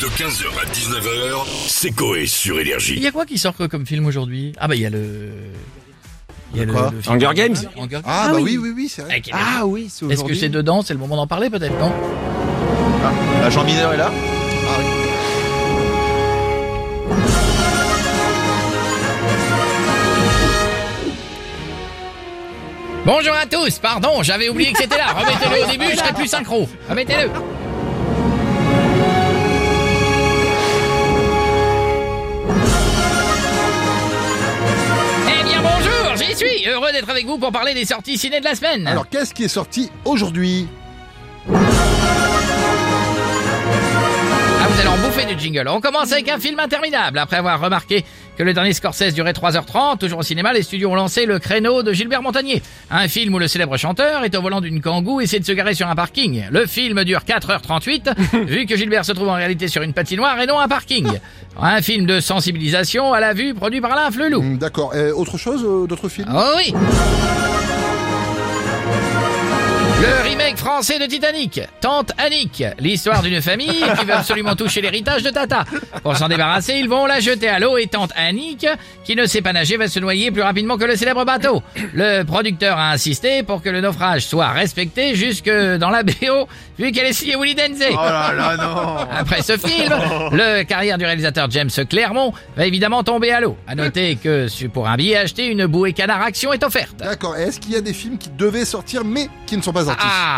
De 15h à 19h, c'est Coé sur Il Énergie. y a quoi qui sort comme film aujourd'hui? Ah bah il y a le... Il y a le, quoi? le film- Hunger Games Hunger Games. Ah, bah oui, oui, oui, c'est vrai. Est- Ah oui, c'est Est-ce que c'est dedans? C'est le moment d'en parler peut-être, non? Ah, Jean Mineur est là? Ah oui. Bonjour à tous, pardon, j'avais oublié que c'était là. Remettez-le au début, je serai plus synchro. Remettez-le. J'y suis, heureux d'être avec vous pour parler des sorties ciné de la semaine. Alors, qu'est-ce qui est sorti aujourd'hui? Du jingle. On commence avec un film interminable. Après avoir remarqué que le dernier Scorsese durait 3h30, toujours au cinéma, les studios ont lancé le créneau de Gilbert Montagnier. Un film où le célèbre chanteur est au volant d'une kangou et essaie de se garer sur un parking. Le film dure 4h38, vu que Gilbert se trouve en réalité sur une patinoire et non un parking. Un film de sensibilisation à la vue produit par Alain Flelou. Hum, D'accord. Et autre chose, euh, d'autres films? Oh oui remake français de Titanic, Tante Annick, l'histoire d'une famille qui veut absolument toucher l'héritage de Tata. Pour s'en débarrasser, ils vont la jeter à l'eau et Tante Annick, qui ne sait pas nager, va se noyer plus rapidement que le célèbre bateau. Le producteur a insisté pour que le naufrage soit respecté jusque dans la BO, vu qu'elle est signée Willy Denze. Oh là là, non Après ce film, le carrière du réalisateur James Clermont va évidemment tomber à l'eau. À noter que pour un billet acheté, une bouée canard action est offerte. D'accord. Est-ce qu'il y a des films qui devaient sortir mais qui ne sont pas sortis? Ah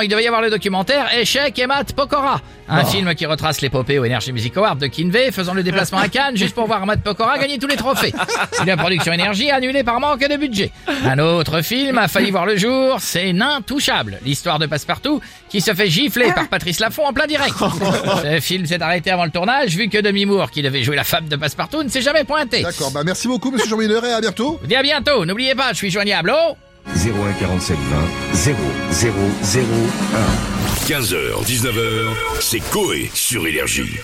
Il devait y avoir le documentaire Échec et Matt Pokora, un film qui retrace l'épopée au Energy Music Award de Kinvey faisant le déplacement à Cannes juste pour voir Matt Pokora gagner tous les trophées. Une production énergie annulée par manque de budget. Un autre film a failli voir le jour, c'est Nain touchable, l'histoire de Passepartout qui se fait gifler par Patrice Laffont en plein direct. Ce film s'est arrêté avant le tournage vu que Demi Moore qui devait jouer la femme de Passepartout ne s'est jamais pointé. D'accord. Bah, merci beaucoup, monsieur Jean Mineur, et à bientôt. Dis à bientôt, n'oubliez pas, je suis joignable oh 01 47 20 0 0 0 1. 15h, 19h, c'est Coé sur Énergie.